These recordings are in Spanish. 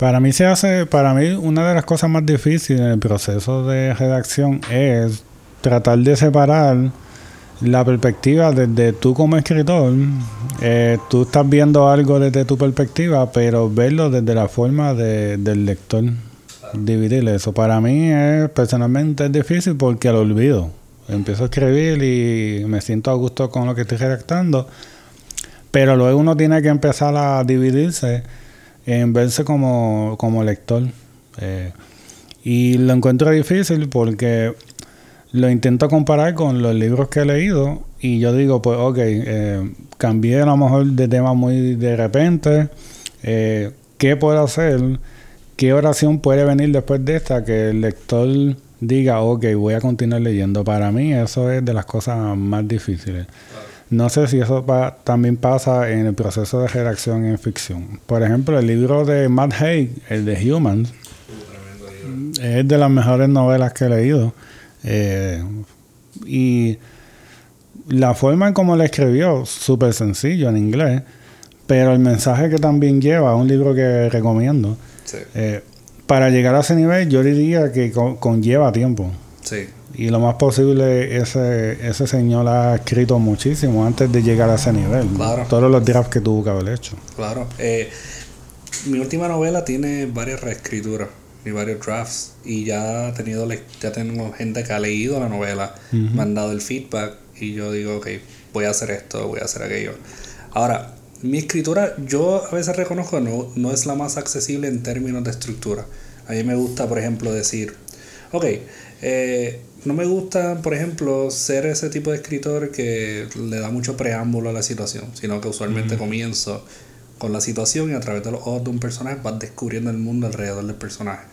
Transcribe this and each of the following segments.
Para mí se hace, para mí una de las cosas más difíciles en el proceso de redacción es tratar de separar la perspectiva desde tú como escritor. Eh, tú estás viendo algo desde tu perspectiva, pero verlo desde la forma del lector. Dividir eso. Para mí es, personalmente es difícil porque lo olvido. Empiezo a escribir y me siento a gusto con lo que estoy redactando. Pero luego uno tiene que empezar a dividirse en verse como, como lector. Eh, y lo encuentro difícil porque lo intento comparar con los libros que he leído y yo digo, pues ok, eh, cambié a lo mejor de tema muy de repente, eh, ¿qué puedo hacer? ¿Qué oración puede venir después de esta que el lector diga, ok, voy a continuar leyendo? Para mí eso es de las cosas más difíciles. No sé si eso también pasa en el proceso de redacción en ficción. Por ejemplo, el libro de Matt Haig, el de Humans, es de las mejores novelas que he leído. Eh, y la forma en cómo la escribió, súper sencillo en inglés, pero el mensaje que también lleva, un libro que recomiendo, eh, para llegar a ese nivel yo diría que conlleva tiempo. Sí. Y lo más posible, ese, ese señor ha escrito muchísimo antes de llegar a ese nivel. Claro. Todos los drafts que tuvo que haber hecho. Claro. Eh, mi última novela tiene varias reescrituras y varios drafts. Y ya ha tenido ya tengo gente que ha leído la novela, me han dado el feedback y yo digo, ok, voy a hacer esto, voy a hacer aquello. Ahora, mi escritura, yo a veces reconozco, no, no es la más accesible en términos de estructura. A mí me gusta, por ejemplo, decir, ok, eh, no me gusta, por ejemplo, ser ese tipo de escritor que le da mucho preámbulo a la situación, sino que usualmente comienzo con la situación y a través de los ojos de un personaje vas descubriendo el mundo alrededor del personaje.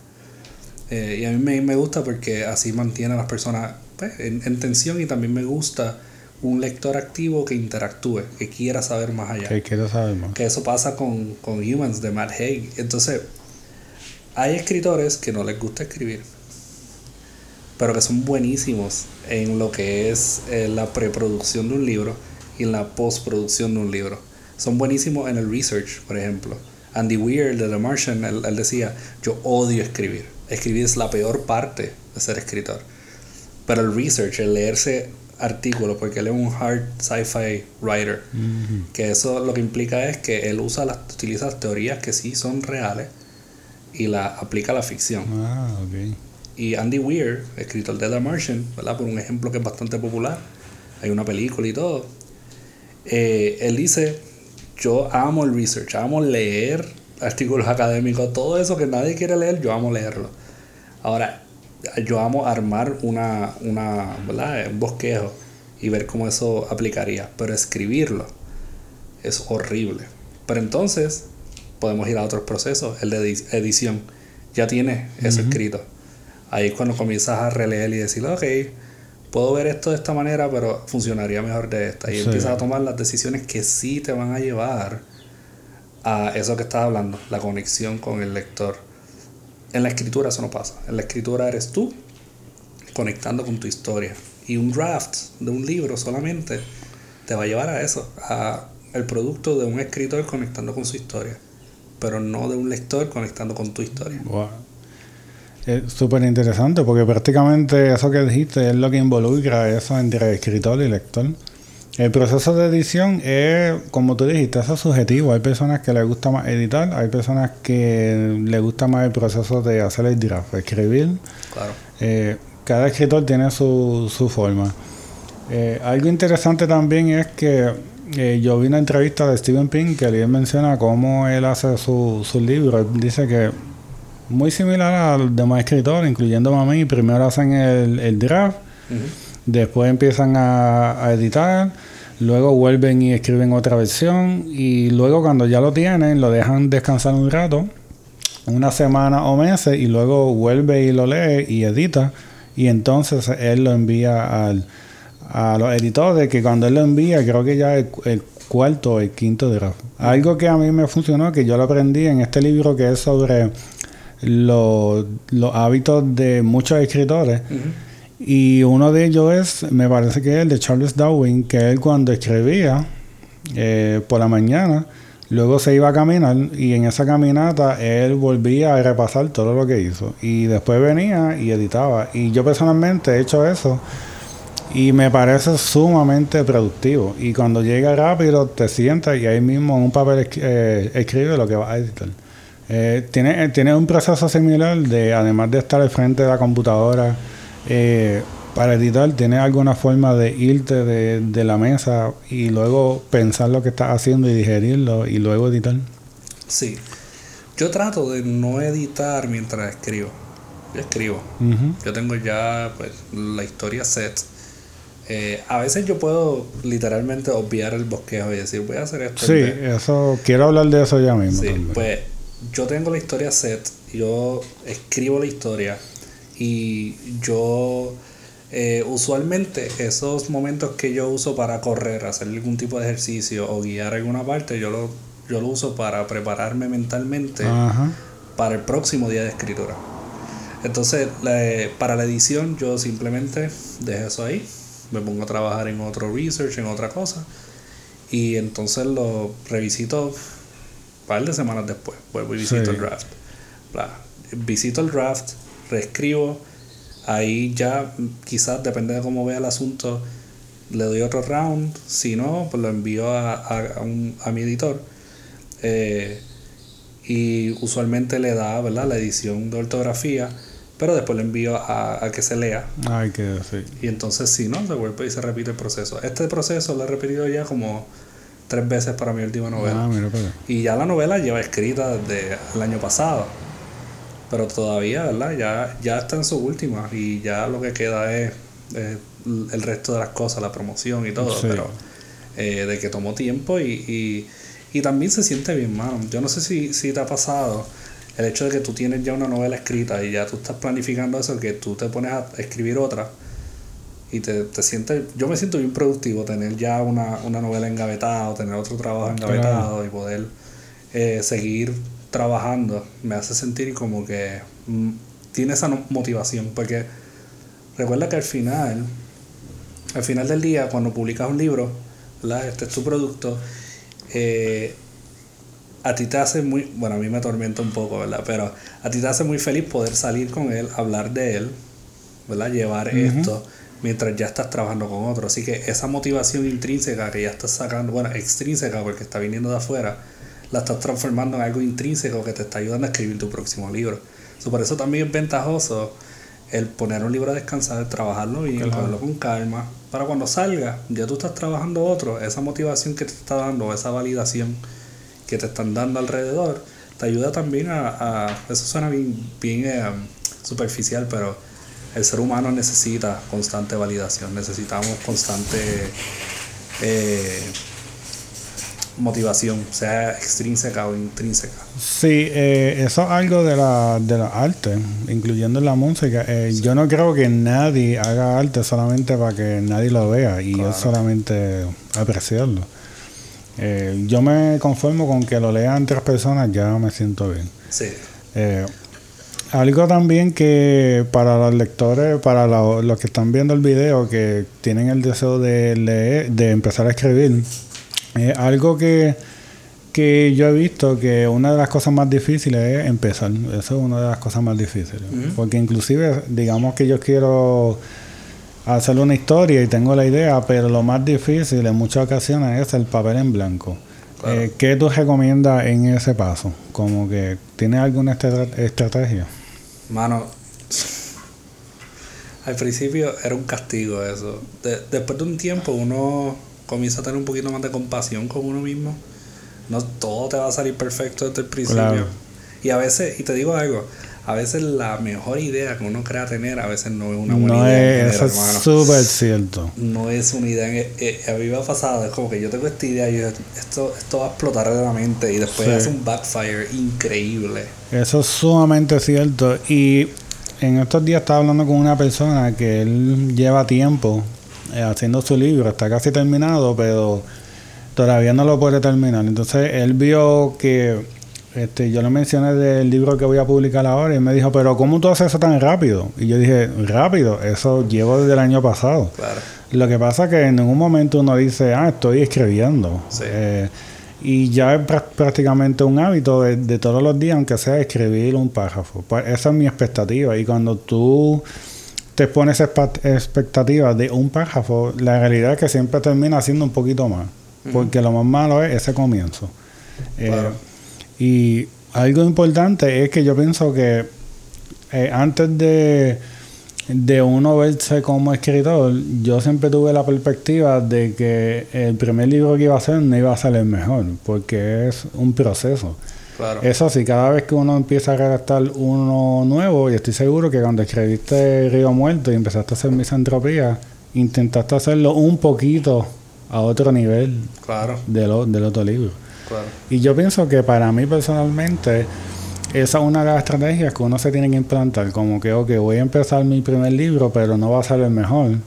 Eh, y a mí me, gusta porque así mantiene a las personas pues, en, tensión y también me gusta un lector activo que interactúe, que quiera saber más allá. Que quiera saber más. Que eso pasa con, con Humans de Matt Haig. Entonces, hay escritores que no les gusta escribir pero que son buenísimos en lo que es eh, la preproducción de un libro y en la postproducción de un libro. Son buenísimos en el research, por ejemplo. Andy Weir de The Martian, él, decía, yo odio escribir. Escribir es la peor parte de ser escritor. Pero el research, el leerse artículos, porque él es un hard sci-fi writer, que eso lo que implica es que él usa las, utiliza las teorías que sí son reales y la aplica a la ficción. Ah, okay. Y Andy Weir, escritor de The Martian, ¿verdad? Por un ejemplo que es bastante popular, hay una película y todo. Eh, él dice, yo amo el research, amo leer artículos académicos, todo eso que nadie quiere leer, yo amo leerlo. Ahora, yo amo armar una, una, ¿verdad? un bosquejo y ver cómo eso aplicaría, pero escribirlo es horrible. Pero entonces podemos ir a otros procesos, el de edición. Ya tiene eso escrito ahí es cuando comienzas a releer y decir, ok, puedo ver esto de esta manera, pero funcionaría mejor de esta. Y empiezas a tomar las decisiones que sí te van a llevar a eso que estás hablando, la conexión con el lector. En la escritura eso no pasa. En la escritura eres tú conectando con tu historia. Y un draft de un libro solamente te va a llevar a eso, a el producto de un escritor conectando con su historia, pero no de un lector conectando con tu historia. Es súper interesante porque prácticamente eso que dijiste es lo que involucra eso entre escritor y lector. El proceso de edición es, como tú dijiste, eso es subjetivo. Hay personas que les gusta más editar, hay personas que les gusta más el proceso de hacer el draft, escribir. Claro. Eh, cada escritor tiene su, su forma. Eh, algo interesante también es que eh, yo vi una entrevista de Steven Pink que él menciona cómo él hace su, su libro. Él dice que muy similar a los demás escritores, incluyendo a mí. Primero hacen el, draft, después empiezan a, editar, luego vuelven y escriben otra versión y luego cuando ya lo tienen lo dejan descansar un rato, una semana o meses y luego vuelve y lo lee y edita y entonces él lo envía al, a los editores que cuando él lo envía creo que ya el, el cuarto o el quinto draft. Algo que a mí me funcionó, que yo lo aprendí en este libro que es sobre los, hábitos de muchos escritores. Y uno de ellos es, me parece que es el de Charles Darwin, que él cuando escribía eh, por la mañana, Luego se iba a caminar y en esa caminata él volvía a repasar todo lo que hizo. Y después venía y editaba. Y yo personalmente he hecho eso y me parece sumamente productivo. Y cuando llega rápido te sientas y ahí mismo en un papel eh, escribe lo que va a editar. Eh, tiene, eh, tiene un proceso similar de, además de estar al frente de la computadora, eh, para editar, ¿tienes alguna forma de irte de, la mesa y luego pensar lo que estás haciendo y digerirlo y luego editar? Sí. Yo trato de no editar mientras escribo. Yo escribo. Yo tengo ya pues, la historia set. Eh, a veces yo puedo literalmente obviar el bosquejo y decir, voy a hacer esto. Sí, eso, quiero hablar de eso ya mismo. Sí, pues yo tengo la historia set, yo escribo la historia y yo eh, usualmente esos momentos que yo uso para correr, hacer algún tipo de ejercicio o guiar alguna parte, yo lo, yo lo uso para prepararme mentalmente para el próximo día de escritura. Entonces, para la edición yo simplemente dejo eso ahí, me pongo a trabajar en otro research, en otra cosa, y entonces lo revisito par de semanas después, vuelvo y visito el draft. Visito el draft, reescribo, Ahí ya quizás, depende de cómo vea el asunto, le doy otro round. Si no, pues lo envío a, a, un, a mi editor. Eh, y usualmente le da ¿verdad? la edición de ortografía, pero después le envío a, a que se lea. Ay, que sí. Y entonces, si no, se vuelve y se repite el proceso. Este proceso lo he repetido ya como tres veces para mi última novela. Ah, mira, y ya la novela lleva escrita desde el año pasado. Pero todavía, ¿verdad? Ya, ya está en su última y ya lo que queda es, el resto de las cosas, la promoción y todo, pero eh, de que tomó tiempo y, y, también se siente bien, mano. Yo no sé si, si te ha pasado el hecho de que tú tienes ya una novela escrita y ya tú estás planificando eso, que tú te pones a escribir otra y te, te sientes, yo me siento bien productivo tener ya una, una novela engavetada o tener otro trabajo engavetado y poder eh, seguir trabajando me hace sentir como que mm, tiene esa motivación. Porque recuerda que al final, al final del día, cuando publicas un libro, este es tu producto, eh, a ti te hace muy, bueno, a mí me atormenta un poco, ¿verdad? Pero a ti te hace muy feliz poder salir con él, hablar de él, ¿verdad? Llevar esto mientras ya estás trabajando con otro. Así que esa motivación intrínseca que ya estás sacando, bueno, extrínseca porque está viniendo de afuera, la estás transformando en algo intrínseco que te está ayudando a escribir tu próximo libro. por eso también es ventajoso el poner un libro a descansar, trabajarlo bien, claro. con calma, para cuando salga, ya tú estás trabajando otro, esa motivación que te está dando, esa validación que te están dando alrededor, te ayuda también a, eso suena bien, bien eh, superficial, pero el ser humano necesita constante validación, necesitamos constante eh, motivación, sea extrínseca o intrínseca. Sí, eh, eso es algo de la, de la arte, incluyendo la música. Eh, yo no creo que nadie haga arte solamente para que nadie lo vea y es solamente apreciarlo. Eh, yo me conformo con que lo lean tres personas, ya me siento bien. Sí. Algo también que para los lectores, para los que están viendo el video, que tienen el deseo de leer, de empezar a escribir, algo que, que yo he visto que una de las cosas más difíciles es empezar. Eso es una de las cosas más difíciles. Porque inclusive, digamos que yo quiero hacer una historia y tengo la idea, pero lo más difícil en muchas ocasiones es el papel en blanco. Eh, ¿Qué tú recomiendas en ese paso? Como que, ¿tienes alguna estrategia? Mano, al principio era un castigo eso. después de un tiempo uno comienza a tener un poquito más de compasión con uno mismo. No todo te va a salir perfecto desde el principio. Y a veces, y te digo algo, a veces la mejor idea que uno crea tener, a veces no es una buena no idea. Es, eso es súper cierto. No es una idea. Eh, eh, a mí me ha pasado, es como que yo tengo esta idea y esto, esto va a explotar de la mente y después hace un backfire increíble. Eso es sumamente cierto. Y en estos días estaba hablando con una persona que él lleva tiempo eh, haciendo su libro, está casi terminado, pero todavía no lo puede terminar. Entonces él vio que este, yo le mencioné del libro que voy a publicar ahora y me dijo, pero ¿cómo tú haces eso tan rápido? Y yo dije, rápido, eso llevo desde el año pasado. Lo que pasa es que en ningún momento uno dice, ah, estoy escribiendo. Eh, Y ya es prácticamente un hábito de, todos los días, aunque sea escribir un párrafo. Pues esa es mi expectativa. Y cuando tú te pones expectativa de un párrafo, la realidad es que siempre termina siendo un poquito más. Porque lo más malo es ese comienzo. Eh, y algo importante es que yo pienso que eh, antes de de uno verse como escritor, yo siempre tuve la perspectiva de que el primer libro que iba a hacer no iba a salir mejor, porque es un proceso. Claro. Eso sí, cada vez que uno empieza a redactar uno nuevo, y estoy seguro que cuando escribiste Río Muerto y empezaste a hacer misantropía, intentaste hacerlo un poquito a otro nivel claro. del, del otro libro. Claro. Y yo pienso que para mí personalmente esa es una de las estrategias que uno se tiene que implantar, como que, ok, voy a empezar mi primer libro, pero no va a ser el mejor.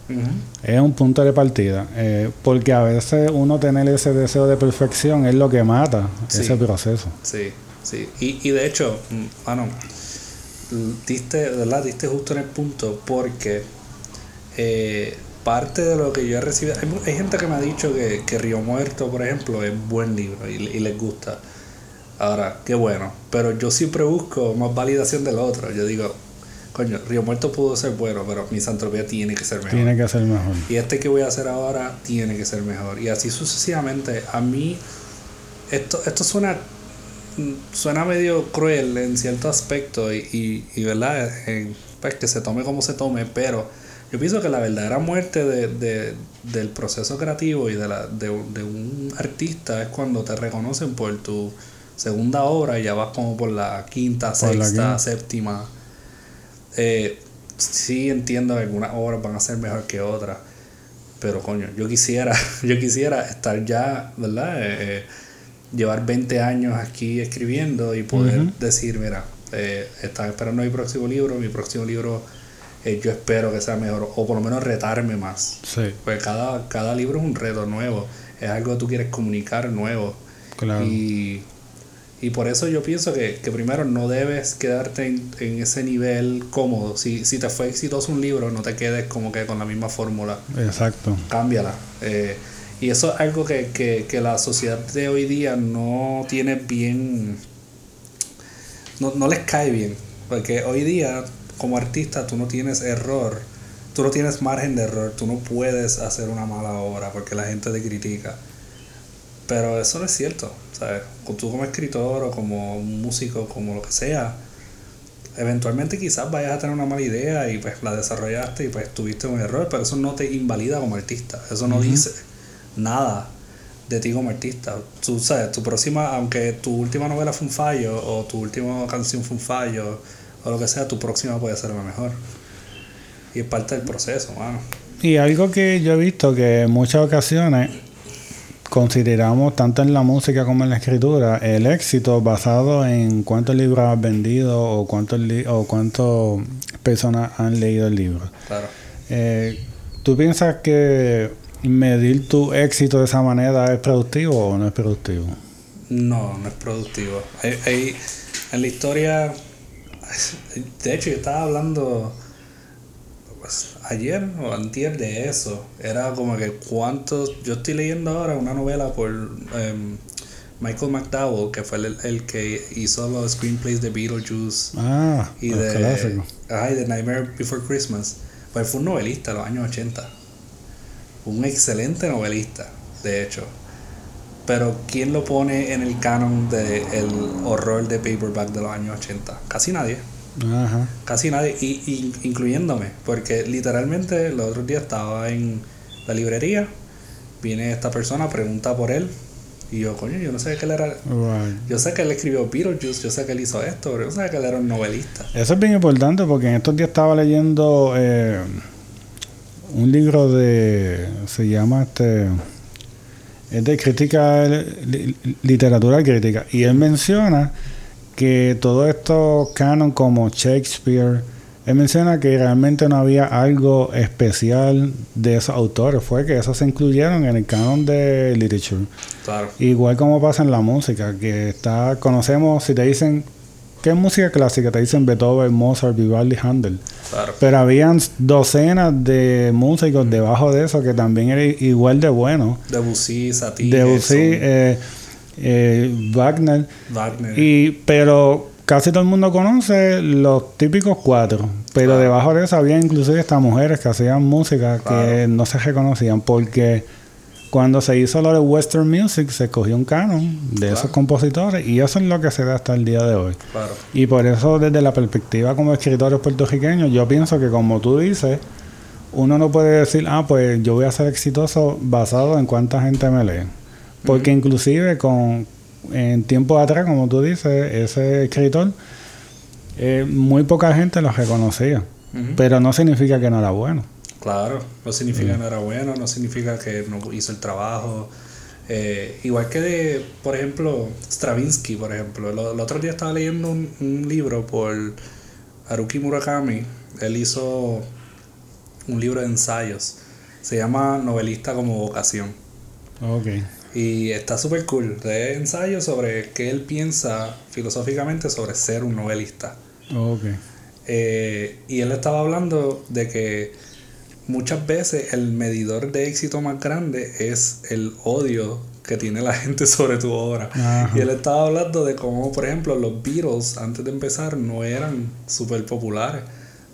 Es un punto de partida, eh, porque a veces uno tener ese deseo de perfección es lo que mata ese proceso. Sí, sí. Y, y de hecho, bueno, diste, ¿verdad? Diste justo en el punto, porque eh, parte de lo que yo he recibido, hay, gente que me ha dicho que, que Río Muerto, por ejemplo, es buen libro y, y les gusta. Ahora, qué bueno. Pero yo siempre busco más validación del otro. Yo digo, coño, Río Muerto pudo ser bueno, pero mi Santropía tiene que ser mejor. Tiene que ser mejor. Y este que voy a hacer ahora tiene que ser mejor. Y así sucesivamente. A mí, esto, esto suena suena medio cruel en cierto aspecto y, y, verdad, pues que se tome como se tome, pero yo pienso que la verdadera muerte de, de, del proceso creativo y de, la, de, de un artista es cuando te reconocen por tu segunda obra y ya vas como por la quinta, sexta, séptima. Eh, sí entiendo que algunas obras van a ser mejor que otras, pero coño, yo quisiera, yo quisiera estar ya, ¿verdad? Eh, eh, llevar 20 años aquí escribiendo y poder decir, mira, eh, estaba esperando mi próximo libro, mi próximo libro yo espero que sea mejor, o por lo menos retarme más. Sí. Porque cada, cada libro es un reto nuevo, es algo que tú quieres comunicar nuevo. Claro. Y y por eso yo pienso que, primero no debes quedarte en, ese nivel cómodo. Si, si te fue exitoso un libro, no te quedes como que con la misma fórmula. Exacto. Cámbiala. Eh, y eso es algo que, la sociedad de hoy día no tiene bien. No, no les cae bien. Porque hoy día, como artista, tú no tienes error. Tú no tienes margen de error. Tú no puedes hacer una mala obra porque la gente te critica. Pero eso no es cierto. ¿sabes? Tú como escritor o como músico, como lo que sea, eventualmente quizás vayas a tener una mala idea y pues la desarrollaste y pues tuviste un error, pero eso no te invalida como artista. Eso no dice nada de ti como artista. Tú sabes, tu próxima, aunque tu última novela fue un fallo o tu última canción fue un fallo o lo que sea, tu próxima puede ser la mejor. Y es parte del proceso, mano. Y algo que yo he visto que en muchas ocasiones consideramos tanto en la música como en la escritura el éxito basado en cuántos libros has vendido o cuántos o cuántas personas han leído el libro. Claro. Eh, ¿Tú piensas que medir tu éxito de esa manera es productivo o no es productivo? No, no es productivo. Hay, en la historia, de hecho, yo estaba hablando pues, ayer o antier de eso. Era como que cuántos... Yo estoy leyendo ahora una novela por em, Michael McDowell, que fue el, que hizo los screenplays de Beetlejuice. Ah, y de, ay, de Nightmare Before Christmas. Pues fue un novelista en los años 80. Un excelente novelista, de hecho. Pero ¿quién lo pone en el canon del el horror de paperback de los años 80? Casi nadie. Ajá. Casi nadie, y, incluyéndome, porque literalmente el otro día estaba en la librería, viene esta persona, pregunta por él, y yo, coño, yo no sé que él era. Yo sé que él escribió Beetlejuice, yo sé que él hizo esto, pero yo sé que él era un novelista. Eso es bien importante porque en estos días estaba leyendo eh, un libro de. Se llama este. Es de crítica, literatura crítica. Y él menciona que todo esto canon como Shakespeare, él menciona que realmente no había algo especial de esos autores, fue que esos se incluyeron en el canon de literature. Claro. Igual como pasa en la música, que está, conocemos, si te dicen, ¿qué música clásica? Te dicen Beethoven, Mozart, Vivaldi, Handel. Claro. Pero habían docenas de músicos debajo de eso que también eran igual de buenos. Debussy, Satie. Debussy, eh, eh, Wagner. Wagner. Y, pero casi todo el mundo conoce los típicos cuatro. Pero Claro. debajo de eso había inclusive estas mujeres que hacían música que no se reconocían porque cuando se hizo lo de Western Music se cogió un canon de esos compositores y eso es lo que se da hasta el día de hoy. Claro. Y por eso desde la perspectiva como escritores puertorriqueños yo pienso que como tú dices uno no puede decir ah pues yo voy a ser exitoso basado en cuánta gente me lee. Porque inclusive con en tiempos atrás como tú dices ese escritor eh, muy poca gente lo reconocía. Pero no significa que no era bueno. Claro, no significa que no era bueno, no significa que no hizo el trabajo. Eh, igual que de, por ejemplo, Stravinsky, por ejemplo. El, el otro día estaba leyendo un, un libro por Haruki Murakami. Él hizo un libro de ensayos. Se llama Novelista como vocación. Ok. Y está súper cool. De ensayos sobre qué él piensa filosóficamente sobre ser un novelista. Ok. Eh, y él estaba hablando de que muchas veces el medidor de éxito más grande es el odio que tiene la gente sobre tu obra. Ajá. Y él estaba hablando de cómo, por ejemplo, los Beatles antes de empezar no eran súper populares.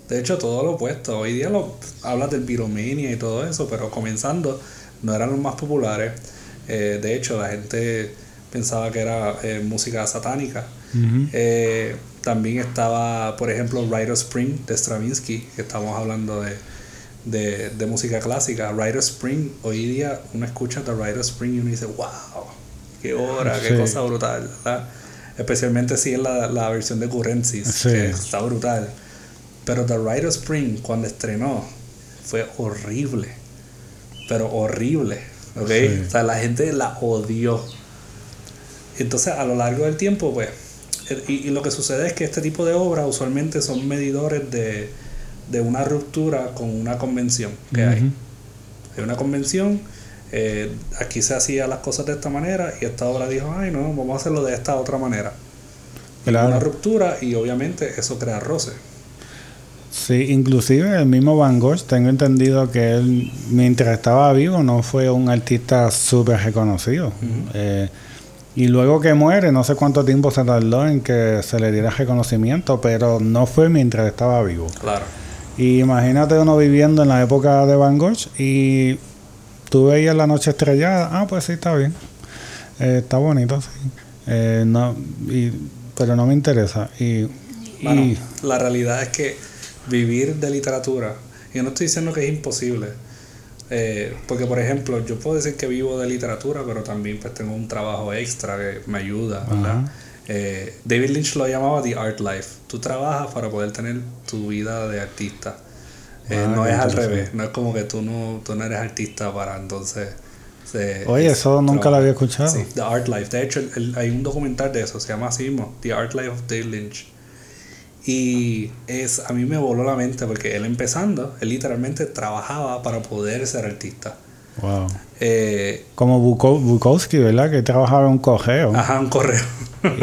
De hecho, todo lo opuesto. Hoy día lo, hablas del Beatlemania y todo eso, pero comenzando no eran los más populares. Eh, de hecho, la gente pensaba que era eh, música satánica. Eh, también estaba, por ejemplo, Rite of Spring de Stravinsky, que estamos hablando de, de, de música clásica. Rite of Spring, hoy día uno escucha The Rite of Spring y uno dice, wow, qué obra, qué Sí. cosa brutal, ¿verdad? Especialmente si es la, la versión de Currencies, Sí. que está brutal. Pero The Rite of Spring, cuando estrenó, fue horrible. Pero horrible, ¿ok? Sí. O sea, la gente la odió. Entonces, a lo largo del tiempo, pues, y, y lo que sucede es que este tipo de obras usualmente son medidores de, de una ruptura con una convención que hay. Hay una convención, eh, aquí se hacían las cosas de esta manera y esta obra dijo, ay no, vamos a hacerlo de esta otra manera. Claro. Una ruptura y obviamente eso crea roce. Sí, inclusive el mismo Van Gogh, tengo entendido que él, mientras estaba vivo, no fue un artista súper reconocido. Eh, y luego que muere, no sé cuánto tiempo se tardó en que se le diera reconocimiento, pero no fue mientras estaba vivo. Claro. Y imagínate uno viviendo en la época de Van Gogh y tú veías la noche estrellada, ah, pues sí, está bien. Eh, está bonito, sí. Eh, no, y, pero no me interesa. Y, Bueno, y la realidad es que vivir de literatura, yo no estoy diciendo que es imposible, eh, porque por ejemplo, yo puedo decir que vivo de literatura, pero también pues tengo un trabajo extra que me ayuda, ¿verdad? Eh, David Lynch lo llamaba The Art Life. Tú trabajas para poder tener tu vida de artista. Eh, Ah, no es al revés, no es como que tú no, tú no eres artista para entonces... se- Oye, es- eso nunca lo había escuchado. Sí, The Art Life. De hecho, el- el- hay un documental de eso, se llama así mismo, The Art Life of David Lynch. Y es, a mí me voló la mente porque él empezando, él literalmente trabajaba para poder ser artista. Wow. Eh, Como Buko- Bukowski, ¿verdad? Que trabajaba en un cogeo. ajá, un correo.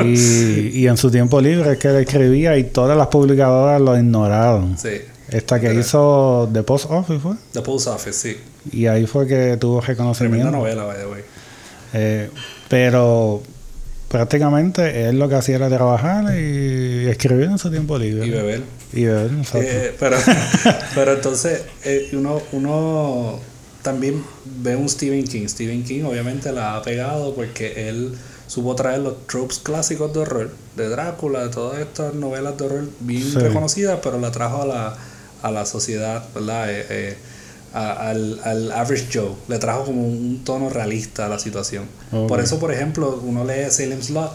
Y, y en su tiempo libre es que él escribía y todas las publicadoras lo ignoraron. sí. Esta que hizo The Post Office fue. The Post Office, sí. Y ahí fue que tuvo Tremenda reconocimiento. novela, by the way. Eh, pero prácticamente él lo que hacía era trabajar y escribir en su tiempo libre. Y beber. Y beber. Eh, pero, pero entonces eh, uno, uno también ve un Stephen King. Stephen King obviamente la ha pegado porque él supo traer los tropes clásicos de horror, de Drácula, de todas estas novelas de horror bien Sí. reconocidas, pero la trajo a la, a la sociedad, ¿verdad? Eh, eh, a- al, al average Joe. Le trajo como un tono realista a la situación. Por eso, por ejemplo, uno lee Salem's Lot,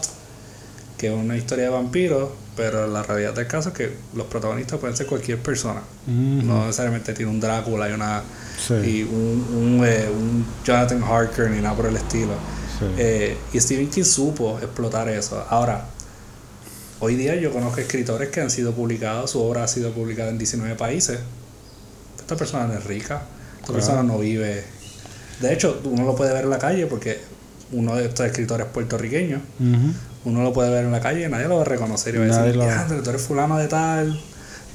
que es una historia de vampiros, pero la realidad del caso es que los protagonistas pueden ser cualquier persona. No necesariamente tiene un Drácula y una Sí. y un, un, eh, un Jonathan Harker ni nada por el estilo. Sí. Eh, y Stephen King supo explotar eso. Ahora, hoy día yo conozco escritores que han sido publicados, su obra ha sido publicada en 19 países. Esta persona no es rica, esta Claro. persona no vive. De hecho, uno lo puede ver en la calle porque uno de estos escritores puertorriqueños, Ujú. Uno lo puede ver en la calle y nadie lo va a reconocer y va a decir, lo- "Diandre, tú eres fulano de tal,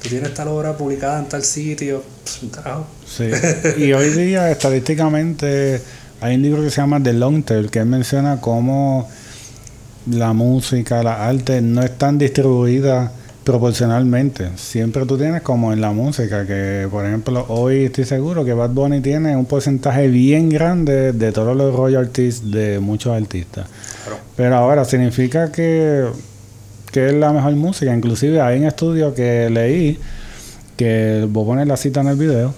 tú tienes tal obra publicada en tal sitio. Un carajo. Sí. Y hoy día, estadísticamente, hay un libro que se llama The Long Tail, que él menciona cómo la música, la arte no están distribuidas proporcionalmente. Siempre tú tienes como en la música, que por ejemplo hoy estoy seguro que Bad Bunny tiene un porcentaje bien grande de todos los royalties de muchos artistas. Pero ahora significa que, que es la mejor música. Inclusive hay un estudio que leí, que voy a poner la cita en el video,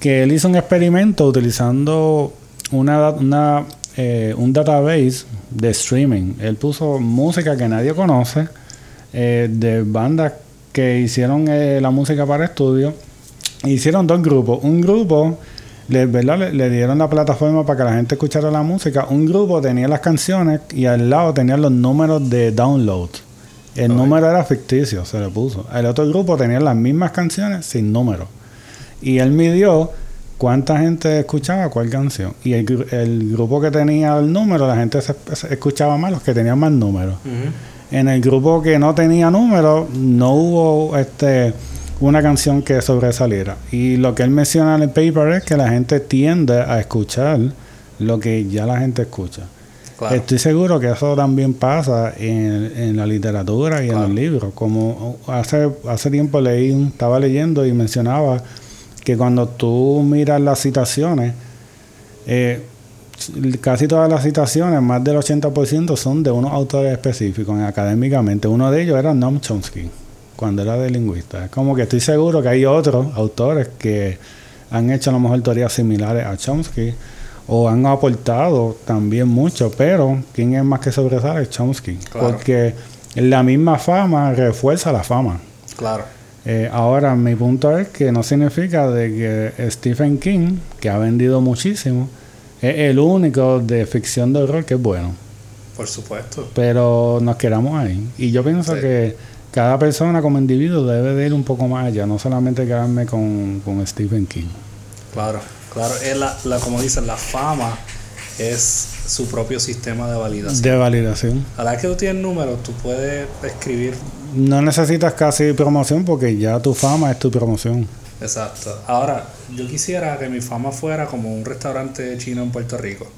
que él hizo un experimento utilizando una, una eh, un database de streaming. Él puso música que nadie conoce eh, de bandas que hicieron eh, la música para estudio. Hicieron dos grupos. Un grupo le, ¿verdad? Le, dieron la plataforma para que la gente escuchara la música. Un grupo tenía las canciones y al lado tenía los números de download. El número era ficticio, se le puso. El otro grupo tenía las mismas canciones sin número. Y él midió cuánta gente escuchaba cuál canción. Y el, el grupo que tenía el número, la gente se, escuchaba más los que tenían más números. En el grupo que no tenía número, no hubo este una canción que sobresaliera. Y lo que él menciona en el paper es que la gente tiende a escuchar lo que ya la gente escucha. Estoy seguro que eso también pasa en, la literatura y en los libros. Como hace, hace tiempo leí, estaba leyendo y mencionaba que cuando tú miras las citaciones, eh, casi todas las citaciones, más del 80% son de unos autores específicos académicamente. Uno de ellos era Noam Chomsky, cuando era de lingüista. Es como que estoy seguro que hay otros autores que han hecho a lo mejor teorías similares a Chomsky o han aportado también mucho, pero quien es más que sobresale es Chomsky. Porque la misma fama refuerza la fama. Claro. Eh, ahora, mi punto es que no significa de que Stephen King, que ha vendido muchísimo, es el único de ficción de horror que es bueno. Por supuesto. Pero nos quedamos ahí. Y yo pienso que cada persona como individuo debe de ir un poco más allá, no solamente quedarme con, con Stephen King. Claro, claro. Es la, la, como dicen, la fama es su propio sistema de validación. De validación. A la vez que tú tienes números, tú puedes escribir. No necesitas casi promoción porque ya tu fama es tu promoción. Exacto. Ahora, yo quisiera que mi fama fuera como un restaurante chino en Puerto Rico.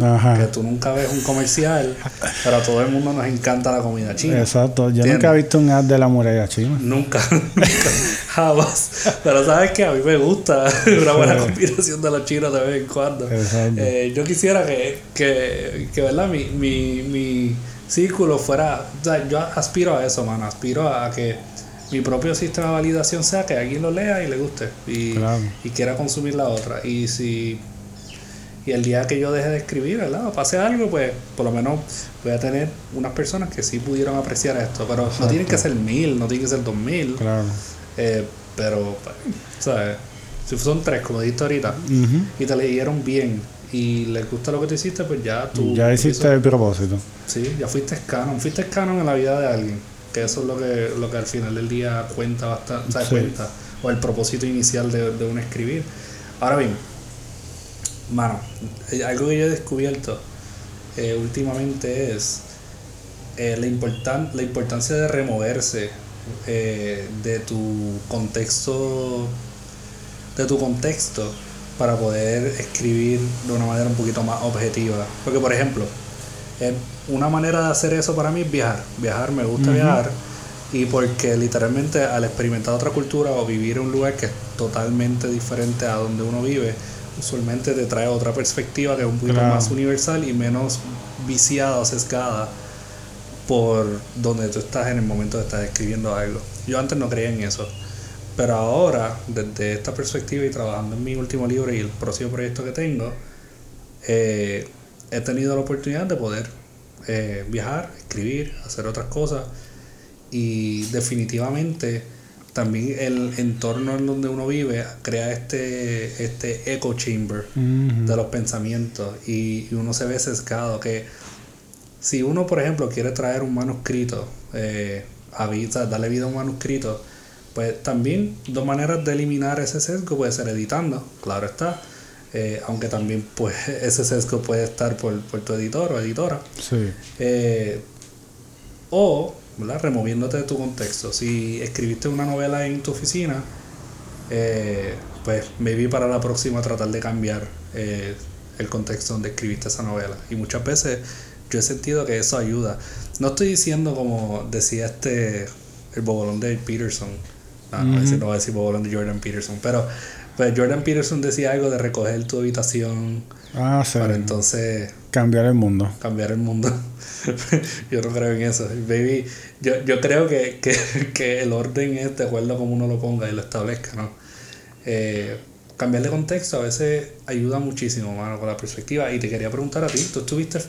Ajá. Que tú nunca ves un comercial, pero a todo el mundo nos encanta la comida china. Exacto. Yo nunca he visto un ad de la muralla china. Nunca, nunca, jamás. Pero sabes que a mí me gusta una buena combinación de los chinos de vez en cuando. Eh, yo quisiera que, que, que ¿verdad? Mi, mi, mi círculo fuera. O sea, yo aspiro a eso, mano. Aspiro a que mi propio sistema de validación sea que alguien lo lea y le guste y, y quiera consumir la otra. Y si y el día que yo deje de escribir, ¿verdad? pase algo, pues por lo menos voy a tener unas personas que sí pudieron apreciar esto. Pero no tienen que ser mil, no tienen que ser dos mil. Claro. Eh, pero, pues, ¿sabes? Si son tres, como dijiste ahorita, y te leyeron bien y les gusta lo que tú hiciste, pues ya tú. Ya hiciste el propósito. Sí, ya fuiste canon. Fuiste canon en la vida de alguien que eso es lo que, lo que al final del día cuenta bastante, o sea, cuenta, o el propósito inicial de, de un escribir. Ahora bien, mano, eh, algo que yo he descubierto eh, últimamente es eh, la, importan la importancia de removerse de tu contexto, de tu contexto para poder escribir de una manera un poquito más objetiva. Porque, por ejemplo, una manera de hacer eso para mí es viajar. Viajar, me gusta viajar. Y porque literalmente al experimentar otra cultura o vivir en un lugar que es totalmente diferente a donde uno vive, usualmente te trae otra perspectiva que es un poquito más universal y menos viciada o sesgada por donde tú estás en el momento de estar escribiendo algo. Yo antes no creía en eso. Pero ahora, desde esta perspectiva y trabajando en mi último libro y el próximo proyecto que tengo, eh, he tenido la oportunidad de poder eh, viajar, escribir, hacer otras cosas. Y definitivamente también el entorno en donde uno vive crea este, este echo chamber de los pensamientos. Y, uno se ve sesgado que si uno por ejemplo quiere traer un manuscrito eh, a vida, darle vida a un manuscrito pues también dos maneras de eliminar ese sesgo puede ser editando claro está eh, aunque también pues ese sesgo puede estar por, tu editor o editora. Eh, o, Removiéndote de tu contexto. Si escribiste una novela en tu oficina, eh, pues maybe para la próxima tratar de cambiar el contexto donde escribiste esa novela. Y muchas veces yo he sentido que eso ayuda. No estoy diciendo como decía este, el bobolón de Peterson. No, no, voy a decir, no voy a decir bobolón de Jordan Peterson, pero pues Jordan Peterson decía algo de recoger tu habitación Ah, sí. para entonces Cambiar el mundo. cambiar el mundo. yo no creo en eso. Baby, yo, yo creo que, que, que el orden es de acuerdo a cómo uno lo ponga y lo establezca, ¿no? Eh, cambiar de contexto a veces ayuda muchísimo, mano, con la perspectiva. Y te quería preguntar a ti, tú estuviste,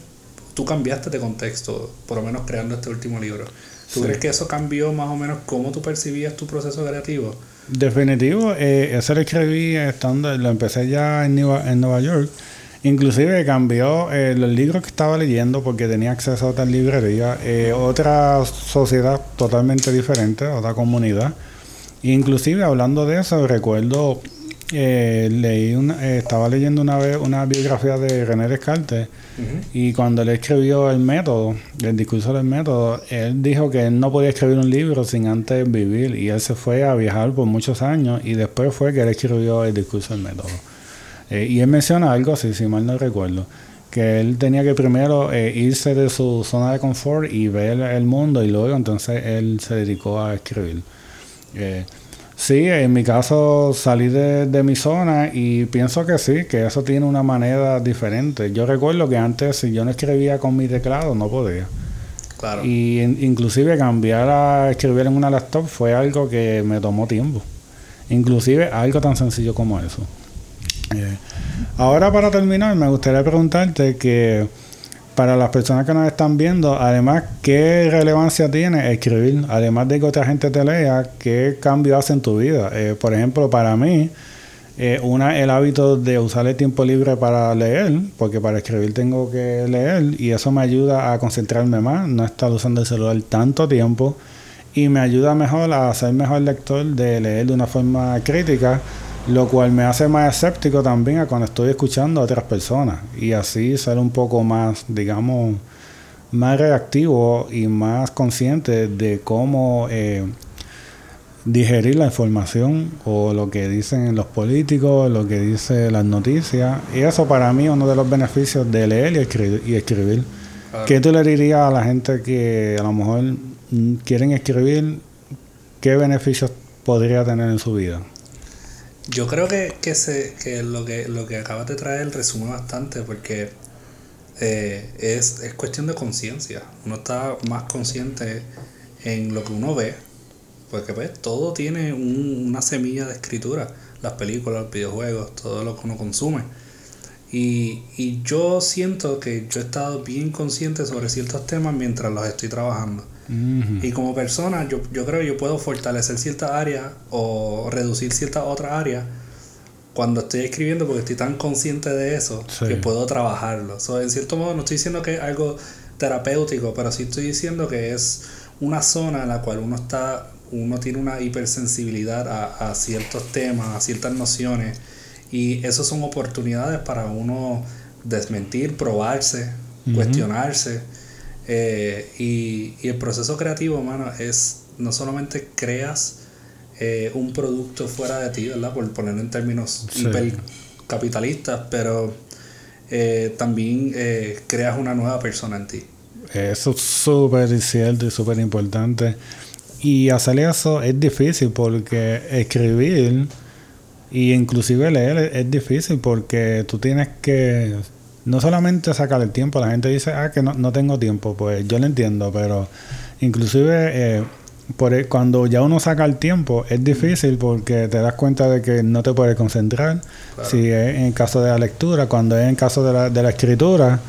tú cambiaste de contexto, por lo menos creando este último libro. ¿Tú Sí. crees que eso cambió más o menos cómo tú percibías tu proceso creativo? Definitivo, eh, ese lo escribí estando, lo empecé ya en Nueva, en Nueva York. Inclusive cambió eh, los libros que estaba leyendo porque tenía acceso a otra librería, eh, otra sociedad totalmente diferente, otra comunidad. Inclusive hablando de eso, recuerdo, eh, leí una, eh, estaba leyendo una vez una biografía de René Descartes y cuando él escribió el método, el discurso del método, él dijo que él no podía escribir un libro sin antes vivir y él se fue a viajar por muchos años y después fue que él escribió el discurso del método. Eh, y él menciona algo así, si mal no recuerdo, que él tenía que primero eh, irse de su zona de confort y ver el mundo y luego entonces él se dedicó a escribir. Sí, en mi caso salí de, de mi zona y pienso que sí, que eso tiene una manera diferente. Yo recuerdo que antes si yo no escribía con mi teclado no podía. Claro. Y in- inclusive cambiar a escribir en una laptop fue algo que me tomó tiempo. Inclusive algo tan sencillo como eso. Eh, ahora para terminar me gustaría preguntarte que para las personas que nos están viendo, además, ¿qué relevancia tiene escribir? Además de que otra gente te lea, ¿qué cambio hace en tu vida? Eh, por ejemplo, para mí, eh, una, el hábito de usar el tiempo libre para leer, porque para escribir tengo que leer y eso me ayuda a concentrarme más, no estar usando el celular tanto tiempo y me ayuda mejor a ser mejor lector de leer de una forma crítica, lo cual me hace más escéptico también a cuando estoy escuchando a otras personas y así ser un poco más, digamos, más reactivo y más consciente de cómo eh, digerir la información o lo que dicen los políticos, lo que dicen las noticias. Y eso para mí es uno de los beneficios de leer y escribir. Y escribir. Claro. ¿Qué tú le dirías a la gente que a lo mejor mm, quieren escribir? ¿Qué beneficios podría tener en su vida? Yo creo que, que, se, que, lo que lo que acabas de traer resume bastante porque eh, es, es cuestión de conciencia. Uno está más consciente en lo que uno ve, porque pues todo tiene un- una semilla de escritura, las películas, los videojuegos, todo lo que uno consume. Y, y yo siento que yo he estado bien consciente sobre ciertos temas mientras los estoy trabajando. Y como persona, yo, yo creo que yo puedo fortalecer ciertas áreas o reducir ciertas otras áreas cuando estoy escribiendo porque estoy tan consciente de eso Sí. que puedo trabajarlo. So, en cierto modo, no estoy diciendo que es algo terapéutico, pero sí estoy diciendo que es una zona en la cual uno está, uno tiene una hipersensibilidad a, a ciertos temas, a ciertas nociones. Y eso son oportunidades para uno desmentir, probarse, cuestionarse. Eh, y, y el proceso creativo, mano, es no solamente creas eh, un producto fuera de ti, ¿verdad? Por ponerlo en términos Sí. hipercapitalistas, pero eh, también creas una nueva persona en ti. Eso es súper cierto y súper importante. Y hacer eso es difícil porque escribir y inclusive leer es, es difícil porque tú tienes que no solamente sacar el tiempo. La gente dice, ah, que no, no tengo tiempo. Pues yo lo entiendo, pero inclusive eh, por el- cuando ya uno saca el tiempo es difícil porque te das cuenta de que no te puedes concentrar. Claro. Si es en el caso de la lectura, cuando es en el caso de la, de la escritura,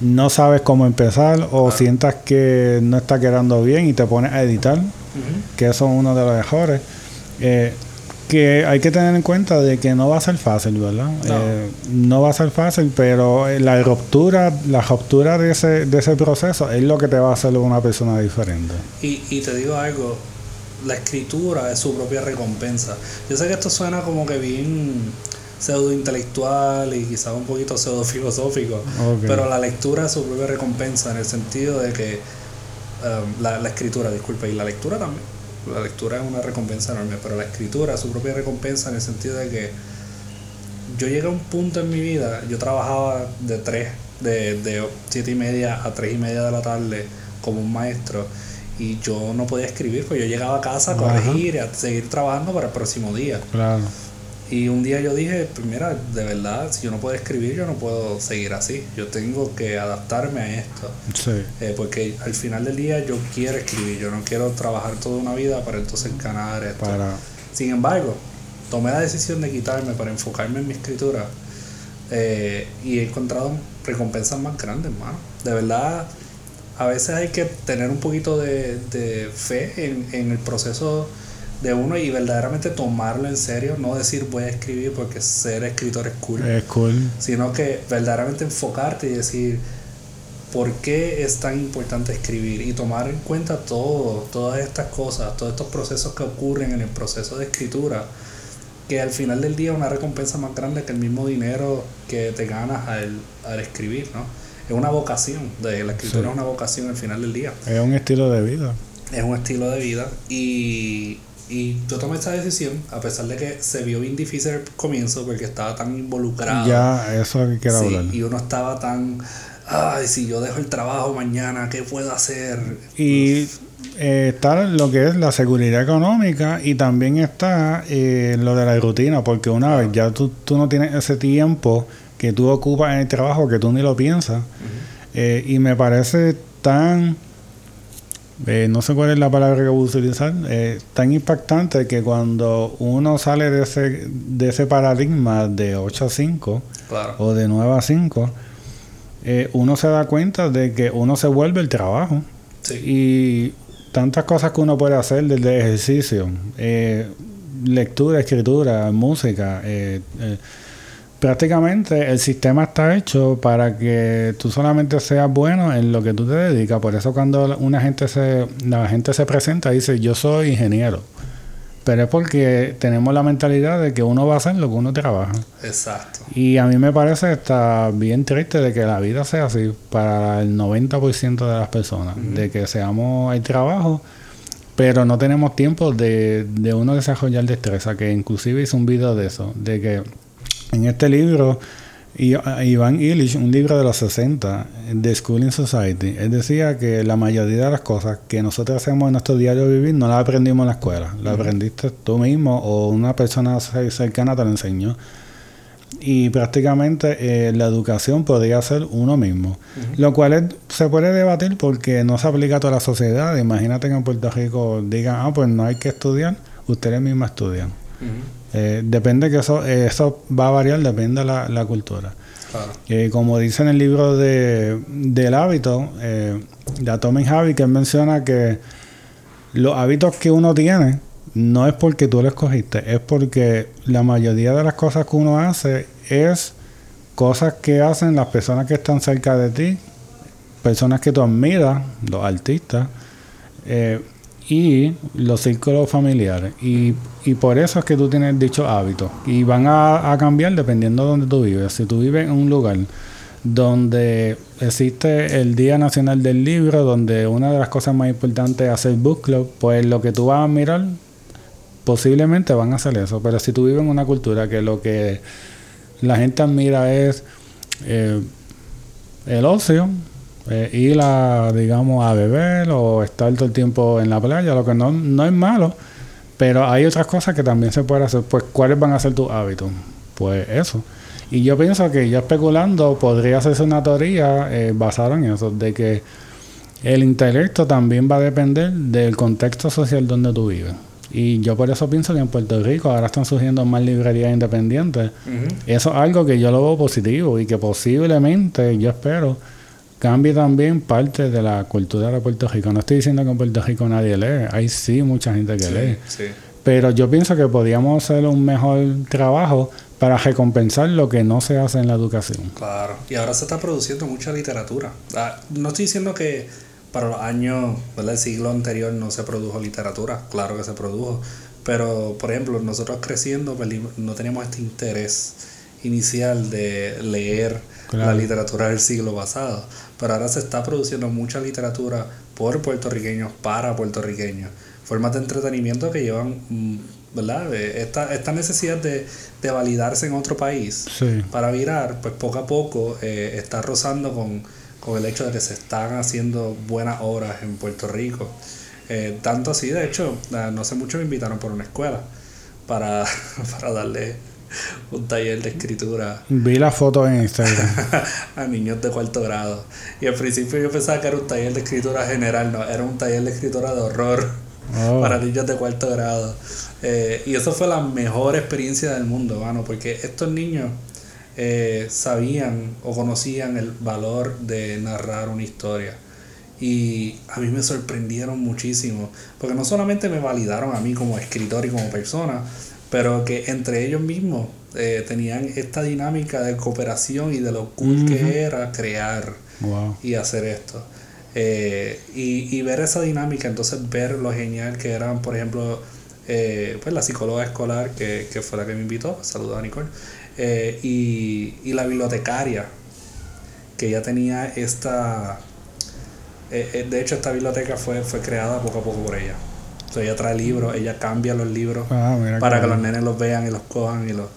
no sabes cómo empezar o Claro. sientas que no está quedando bien y te pones a editar, que eso es uno de los mejores. Eh, que hay que tener en cuenta de que no va a ser fácil, ¿verdad? No. Eh, no va a ser fácil, pero eh, la ruptura, la ruptura de ese, de ese proceso es lo que te va a hacer una persona diferente. Y, y te digo algo, la escritura es su propia recompensa. Yo sé que esto suena como que bien pseudo intelectual y quizás un poquito pseudo filosófico, pero la lectura es su propia recompensa en el sentido de que um, la, la escritura, disculpe, y la lectura también. La lectura es una recompensa enorme, pero la escritura es su propia recompensa en el sentido de que yo llegué a un punto en mi vida, yo trabajaba de 3, de, de 7 y media a 3 y media de la tarde, como un maestro y yo no podía escribir, pues yo llegaba a casa a corregir y a seguir trabajando para el próximo día. Claro. Y un día yo dije, pues mira, de verdad, si yo no puedo escribir, yo no puedo seguir así. Yo tengo que adaptarme a esto. Sí. Eh, porque al final del día yo quiero escribir, yo no quiero trabajar toda una vida para entonces ganar esto. Para... Sin embargo, tomé la decisión de quitarme para enfocarme en mi escritura eh, y he encontrado recompensas más grandes, hermano. De verdad, a veces hay que tener un poquito de, de fe en, en el proceso de uno y verdaderamente tomarlo en serio, no decir voy a escribir porque ser escritor es cool, Es cool. sino que verdaderamente enfocarte y decir por qué es tan importante escribir y tomar en cuenta todo, todas estas cosas, todos estos procesos que ocurren en el proceso de escritura, que al final del día es una recompensa más grande que el mismo dinero que te ganas al, al escribir, ¿no? Es una vocación, de la escritura Sí. es una vocación al final del día Es un estilo de vida. es un estilo de vida y, y yo tomé esta decisión a pesar de que se vio bien difícil al comienzo porque estaba tan involucrado Ya, eso es lo que quiero Sí, hablar. y uno estaba tan ay si yo dejo el trabajo mañana qué puedo hacer Y eh, está lo que es la seguridad económica y también está eh, lo de la rutina, porque una vez ya tú, tú no tienes ese tiempo que tú ocupas en el trabajo que tú ni lo piensas. Eh, y me parece tan, eh, no sé cuál es la palabra que voy a utilizar, eh, tan impactante que cuando uno sale de ese, de ese paradigma de 8 a 5 claro o de 9 a 5, eh, uno se da cuenta de que uno se vuelve el trabajo. sí Y tantas cosas que uno puede hacer desde ejercicio, eh, lectura, escritura, música. Prácticamente el sistema está hecho para que tú solamente seas bueno en lo que tú te dedicas. Por eso cuando una gente se, la gente se presenta y dice yo soy ingeniero. Pero es porque tenemos la mentalidad de que uno va a hacer lo que uno trabaja. exacto Y a mí me parece está bien triste de que la vida sea así para el 90% de las personas, de que seamos el trabajo, pero no tenemos tiempo de, de uno desarrollar destreza, que inclusive hice un video de eso, de que en este libro, I- Iván Illich, un libro de los 60, de Schooling Society, él decía que la mayoría de las cosas que nosotros hacemos en nuestro diario vivir no las aprendimos en la escuela, las aprendiste tú mismo o una persona cer- cercana te lo enseñó. Y prácticamente eh, la educación podría ser uno mismo. Lo cual es- se puede debatir porque no se aplica a toda la sociedad. Imagínate que en Puerto Rico digan, ah, pues no hay que estudiar, ustedes mismos estudian. Eh, depende que eso, eh, eso va a variar, depende de la, la cultura. claro Eh, como dice en el libro de, del hábito, eh, de Atomic Habit, que él menciona que los hábitos que uno tiene no es porque tú lo escogiste, es porque la mayoría de las cosas que uno hace es cosas que hacen las personas que están cerca de ti, personas que tú admiras, los artistas, eh, y los círculos familiares. Y, y por eso es que tú tienes dichos hábitos. Y van a, cambiar dependiendo de donde tú vives. Si tú vives en un lugar donde existe el Día Nacional del Libro, donde una de las cosas más importantes es hacer book club, pues lo que tú vas a mirar posiblemente van a hacer eso. Pero si tú vives en una cultura que lo que la gente admira es eh, el ocio, eh, ir a, digamos, a beber o estar todo el tiempo en la playa, lo que no, no es malo, pero hay otras cosas que también se pueden hacer. Pues, ¿cuáles van a ser tus hábitos? Pues eso. Y yo pienso que yo especulando podría hacerse una teoría eh, basada en eso, de que el intelecto también va a depender del contexto social donde tú vives. Y yo por eso pienso que en Puerto Rico ahora están surgiendo más librerías independientes. Eso es algo que yo lo veo positivo y que posiblemente, yo espero, cambie también parte de la cultura de Puerto Rico. No estoy diciendo que en Puerto Rico nadie lee, hay sí mucha gente que lee. sí. Pero yo pienso que podríamos hacer un mejor trabajo para recompensar lo que no se hace en la educación. Claro, y ahora se está produciendo mucha literatura. Ah, No estoy diciendo que para los años del siglo anterior no se produjo literatura, claro que se produjo, pero por ejemplo nosotros creciendo no teníamos este interés inicial de leer Claro. la literatura del siglo pasado, pero ahora se está produciendo mucha literatura por puertorriqueños, para puertorriqueños, formas de entretenimiento que llevan, mm, ¿verdad? Eh, Esta, esta necesidad de, de validarse en otro país Sí. para virar, pues poco a poco eh, está rozando con, con el hecho de que se están haciendo buenas obras en Puerto Rico. Eh, tanto así, de hecho, eh, no sé mucho me invitaron por una escuela para, para darle un taller de escritura. Vi la foto en Instagram. a niños de cuarto grado. Y al principio yo pensaba que era un taller de escritura general, no, era un taller de escritura de horror oh. para niños de cuarto grado. Eh, y eso fue la mejor experiencia del mundo, mano, porque estos niños eh, sabían o conocían el valor de narrar una historia. Y a mí me sorprendieron muchísimo, porque no solamente me validaron a mí como escritor y como persona, pero que entre ellos mismos eh, tenían esta dinámica de cooperación y de lo cool que era crear y hacer esto. Eh, y, y, ver esa dinámica, entonces ver lo genial que eran, por ejemplo, eh, pues la psicóloga escolar que, que, fue la que me invitó, saludos a Nicole, y, y, la bibliotecaria, que ya tenía esta... de hecho, esta biblioteca fue, fue creada poco a poco por ella. Sea, ella trae libros, ella cambia los libros ah, para que los nenes los vean y los cojan y los...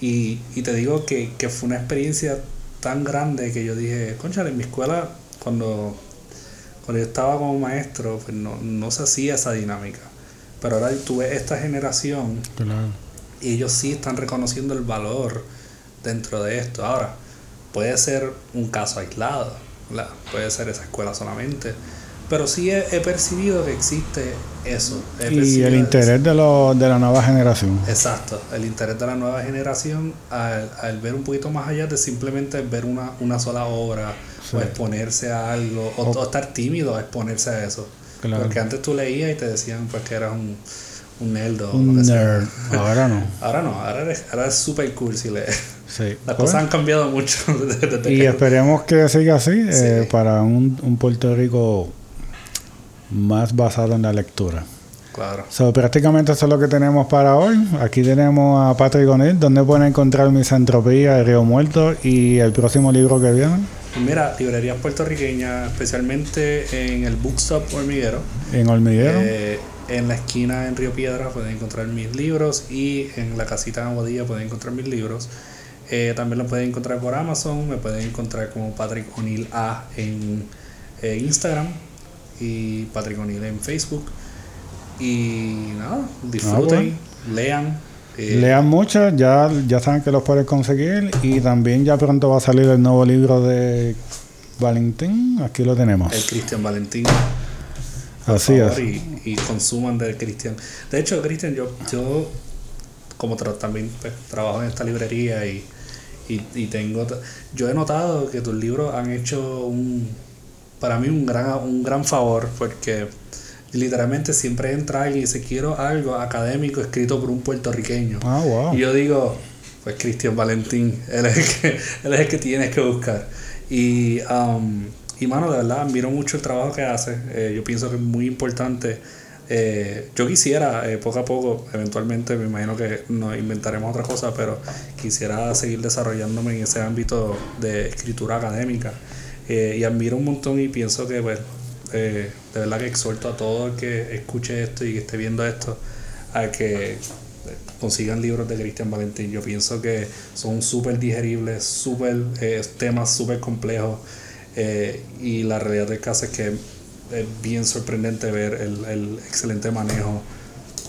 Y, y te digo que, que, fue una experiencia tan grande que yo dije, concha, en mi escuela, cuando, cuando yo estaba como maestro, pues no, no se hacía esa dinámica. Pero ahora tuve esta generación y ellos sí están reconociendo el valor dentro de esto. Ahora, puede ser un caso aislado, puede ser esa escuela solamente pero sí he, percibido que existe eso. y el interés de, lo, de la nueva generación. Exacto, el interés de la nueva generación al, ver un poquito más allá de simplemente ver una, una sola obra o exponerse a algo, o, estar tímido a exponerse a eso. Porque antes tú leías y te decían pues que eras un, un nerd un nerd. Ahora no. ahora no, ahora, ahora es súper cool si lees. Sí. Las cosas han cambiado mucho. y esperemos que siga así eh, para un, un Puerto Rico más basado en la lectura. Claro. So, prácticamente eso es lo que tenemos para hoy. Aquí tenemos a Patrick O'Neill, donde pueden encontrar Misantropía, El Río Muerto y el próximo libro que viene. Mira, librerías puertorriqueñas, especialmente en el Bookstop Hormiguero. En Hormiguero. Eh, en la esquina en Río Piedra pueden encontrar mis libros y en la casita de Aguadilla pueden encontrar mis libros. Eh, también lo pueden encontrar por Amazon, me pueden encontrar como Patrick O'Neill A en eh, Instagram y Patrick O'Neill en Facebook. Y nada, disfruten, ah, lean. Eh, lean mucho, ya, ya saben que los pueden conseguir. Y también ya pronto va a salir el nuevo libro de Valentín. Aquí lo tenemos. El Cristian Valentín. Así es. Y, consuman del Cristian. De hecho, Cristian, yo, yo como también pues, trabajo en esta librería y, y, y tengo. Yo he notado que tus libros han hecho un para mí un gran, un gran favor porque literalmente siempre entra alguien y dice quiero algo académico escrito por un puertorriqueño. Ah, y yo digo, pues Cristian Valentín, él es el que, él es el que tienes que buscar. Y, um, y mano, de verdad, admiro mucho el trabajo que hace. Eh, yo pienso que es muy importante. Eh, yo quisiera, eh, poco a poco, eventualmente me imagino que nos inventaremos otra cosa, pero quisiera seguir desarrollándome en ese ámbito de escritura académica. Eh, y admiro un montón y pienso que, pues, eh, de verdad que exhorto a todo el que escuche esto y que esté viendo esto a que eh, consigan libros de Cristian Valentín. Yo pienso que son súper digeribles, súper temas súper complejos y la realidad del caso es que es bien sorprendente ver el, el excelente manejo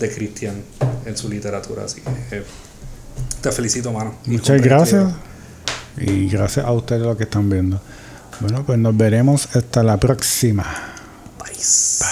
de Cristian en su literatura. Así que te felicito, mano. Muchas gracias. Y gracias a ustedes los que están viendo. Bueno, pues nos veremos hasta la próxima. Bye.